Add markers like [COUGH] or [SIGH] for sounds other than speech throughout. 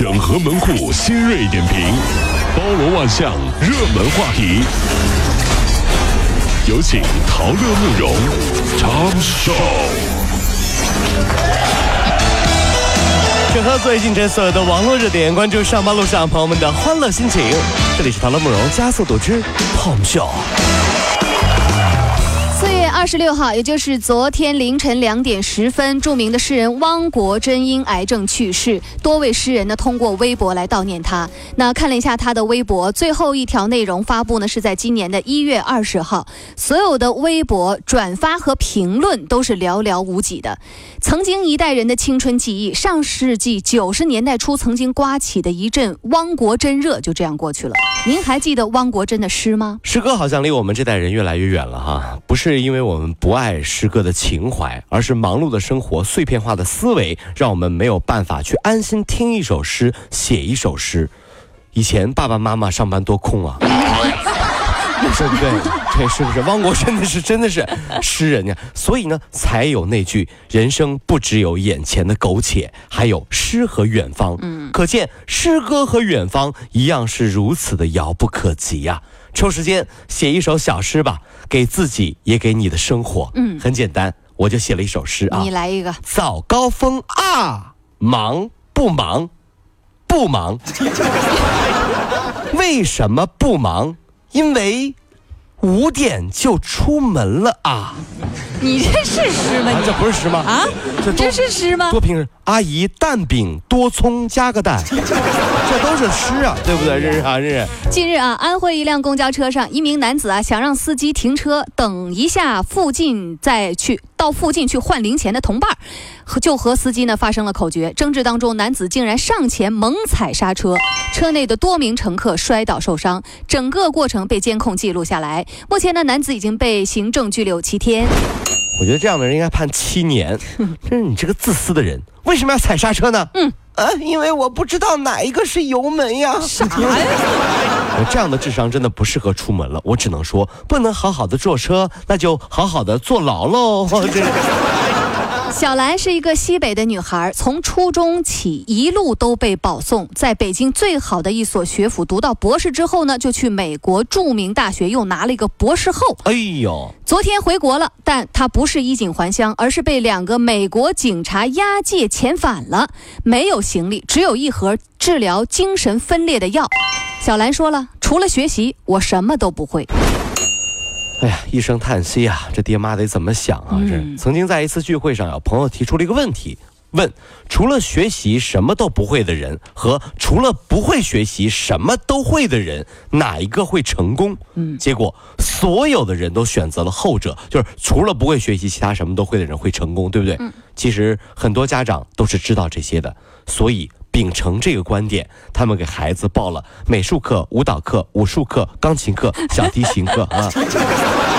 整合门户新锐点评，包罗万象，热门话题。有请陶乐慕容长寿。整合最近这所有的网络热点，关注上班路上朋友们的欢乐心情。这里是陶乐慕容加速度之 Tom Show。二十六号，也就是昨天凌晨两点十分，著名的诗人汪国真因癌症去世。多位诗人呢通过微博来悼念他。那看了一下他的微博，最后一条内容发布呢是在今年的一月二十号。所有的微博转发和评论都是寥寥无几的。曾经一代人的青春记忆，上世纪九十年代初曾经刮起的一阵汪国真热，就这样过去了。您还记得汪国真的诗吗？诗歌好像离我们这代人越来越远了哈，不是因为我们不爱诗歌的情怀，而是忙碌的生活、碎片化的思维，让我们没有办法去安心听一首诗、写一首诗。以前爸爸妈妈上班多空啊，对不对？对，是不是？汪国真的是真的是诗人呀，所以呢，才有那句“人生不只有眼前的苟且，还有诗和远方”。嗯，可见诗歌和远方一样是如此的遥不可及呀。抽时间写一首小诗吧，给自己也给你的生活。嗯，很简单，我就写了一首诗啊。你来一个。早高峰啊，忙不忙？不忙。[LAUGHS] 为什么不忙？因为五点就出门了啊。你这是诗吗？你这不是诗吗？啊，这是诗吗？多平时，阿姨蛋饼多葱加个蛋，[LAUGHS] 这都是诗啊，对不对？认识啊，认识。近日啊，安徽一辆公交车上，一名男子啊想让司机停车等一下，附近再去到附近去换零钱的同伴，就和司机呢发生了口角。争执当中，男子竟然上前猛踩刹车，车内的多名乘客摔倒受伤，整个过程被监控记录下来。目前呢，男子已经被行政拘留七天。我觉得这样的人应该判七年。[LAUGHS] 真是你这个自私的人，为什么要踩刹车呢？嗯啊，因为我不知道哪一个是油门呀。啥呀？[LAUGHS] 这样的智商真的不适合出门了。我只能说，不能好好的坐车，那就好好的坐牢喽。这。[LAUGHS] 小兰是一个西北的女孩，从初中起一路都被保送，在北京最好的一所学府读到博士之后呢，就去美国著名大学又拿了一个博士后。哎呦，昨天回国了，但她不是衣锦还乡，而是被两个美国警察押解遣返了，没有行李，只有一盒治疗精神分裂的药。小兰说了，除了学习，我什么都不会。哎呀，一声叹息啊！这爹妈得怎么想啊？这曾经在一次聚会上，有朋友提出了一个问题，问：除了学习什么都不会的人，和除了不会学习什么都会的人，哪一个会成功？嗯，结果所有的人都选择了后者，就是除了不会学习，其他什么都会的人会成功，对不对？嗯，其实很多家长都是知道这些的，所以。秉承这个观点，他们给孩子报了美术课、舞蹈课、武术课、钢琴课、小提琴课 [LAUGHS] 啊。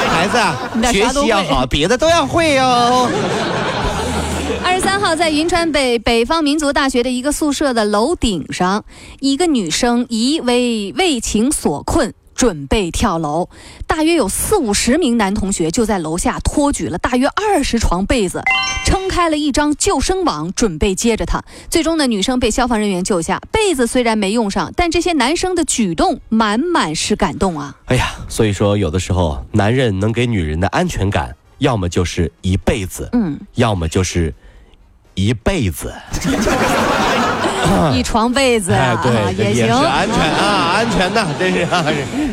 孩子啊，学习要好，别的都要会哟。[LAUGHS] 二十三号，在银川北北方民族大学的一个宿舍的楼顶上，一个女生疑为为情所困。准备跳楼，大约有四五十名男同学就在楼下托举了大约二十床被子，撑开了一张救生网，准备接着他。最终呢，女生被消防人员救下，被子虽然没用上，但这些男生的举动满满是感动啊！哎呀，所以说有的时候，男人能给女人的安全感，要么就是一辈子，嗯，要么就是一辈子。[LAUGHS] [LAUGHS] 一床被子啊，对，也行，安全啊，安全的，[LAUGHS] 真是。啊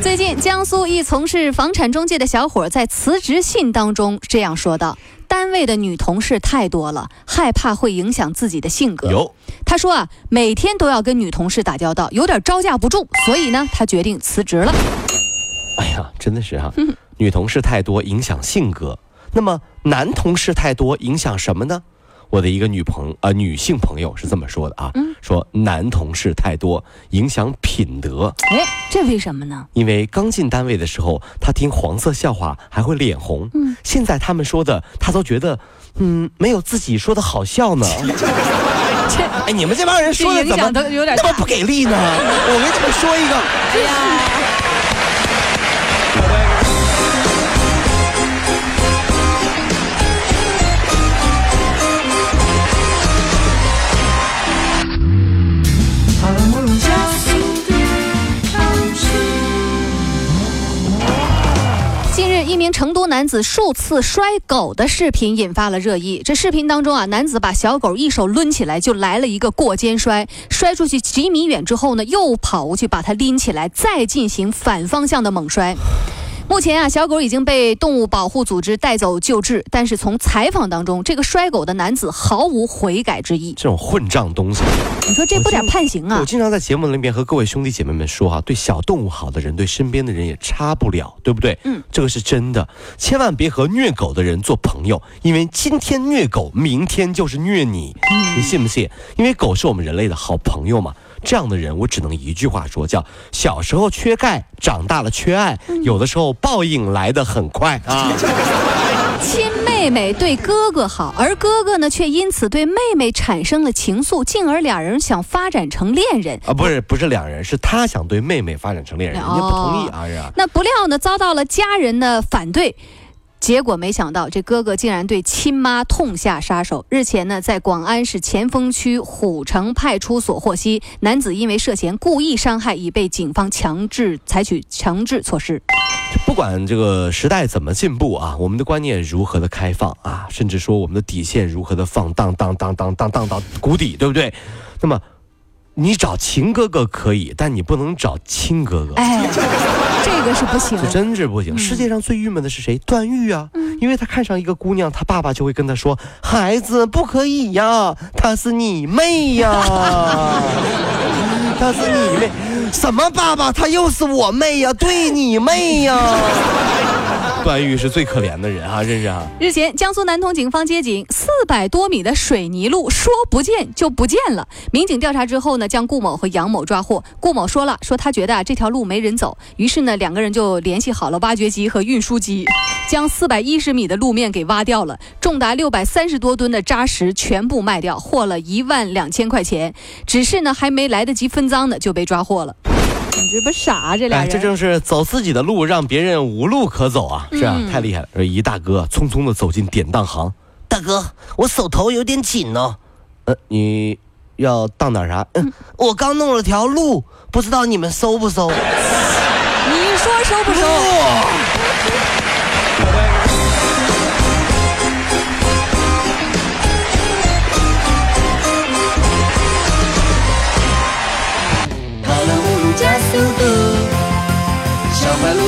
最近，江苏一从事房产中介的小伙在辞职信当中这样说道：“单位的女同事太多了，害怕会影响自己的性格。”有，他说啊，每天都要跟女同事打交道，有点招架不住，所以呢，他决定辞职了。哎呀，真的是哈，女同事太多影响性格，那么男同事太多影响什么呢？我的一个女朋呃女性朋友是这么说的啊，说男同事太多影响品德。哎，这为什么呢？因为刚进单位的时候，他听黄色笑话还会脸红。嗯，现在他们说的，他都觉得，嗯，没有自己说的好笑呢。[LAUGHS] 这，哎，你们这帮人说的怎么那么不给力呢？我给你们说一个。哎呀。成都男子数次摔狗的视频引发了热议。这视频当中啊，男子把小狗一手抡起来，就来了一个过肩摔，摔出去几米远之后呢，又跑过去把它拎起来，再进行反方向的猛摔。目前啊，小狗已经被动物保护组织带走救治，但是从采访当中，这个摔狗的男子毫无悔改之意。这种混账东西，你说这不点判刑啊我？经常在节目里面和各位兄弟姐妹们说哈、对小动物好的人，对身边的人也差不了，对不对？嗯，这个是真的。千万别和虐狗的人做朋友，因为今天虐狗，明天就是虐你。你信不信？因为狗是我们人类的好朋友嘛。这样的人，我只能一句话说，叫小时候缺钙，长大了缺爱。有的时候报应来得很快啊。[LAUGHS] 亲妹妹对哥哥好，而哥哥呢却因此对妹妹产生了情愫，进而两人想发展成恋人。啊，不是不是两人，是他想对妹妹发展成恋人，人家不同意啊，是吧？那不料呢，遭到了家人的反对。结果没想到，这哥哥竟然对亲妈痛下杀手。日前呢，在广安市前锋区虎城派出所获悉，男子因为涉嫌故意伤害，已被警方强制采取强制措施。不管这个时代怎么进步啊，我们的观念如何的开放啊，甚至说我们的底线如何的放荡荡荡荡荡荡到谷底，对不对？那么，你找情哥哥可以，但你不能找亲哥哥。哎，这个是不行。这真是不行！世界上最郁闷的是谁？段誉啊，因为他看上一个姑娘，他爸爸就会跟他说：“孩子不可以呀，她是你妹呀，[LAUGHS] 她是你妹。”什么爸爸？她又是我妹呀，对你妹呀！[LAUGHS] 段誉是最可怜的人啊，认识啊！日前，江苏南通警方接警，四百多米的水泥路说不见就不见了。民警调查之后呢，将顾某和杨某抓获。顾某说了，说他觉得啊这条路没人走，于是呢两个人就联系好了挖掘机和运输机，将四百一十米的路面给挖掉了，重达六百三十多吨的渣石全部卖掉，获了一万两千块钱。只是呢还没来得及分赃呢，就被抓获了。你这不傻这俩哎，人？这正是走自己的路，让别人无路可走啊！是啊，嗯太厉害了！呃一大哥匆匆的走进典当行，大哥，我手头有点紧哦。呃，你要当点啥？嗯，我刚弄了条路，不知道你们收不收？你说收不收？跑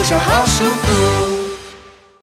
了五路加速度，小马路上好舒服。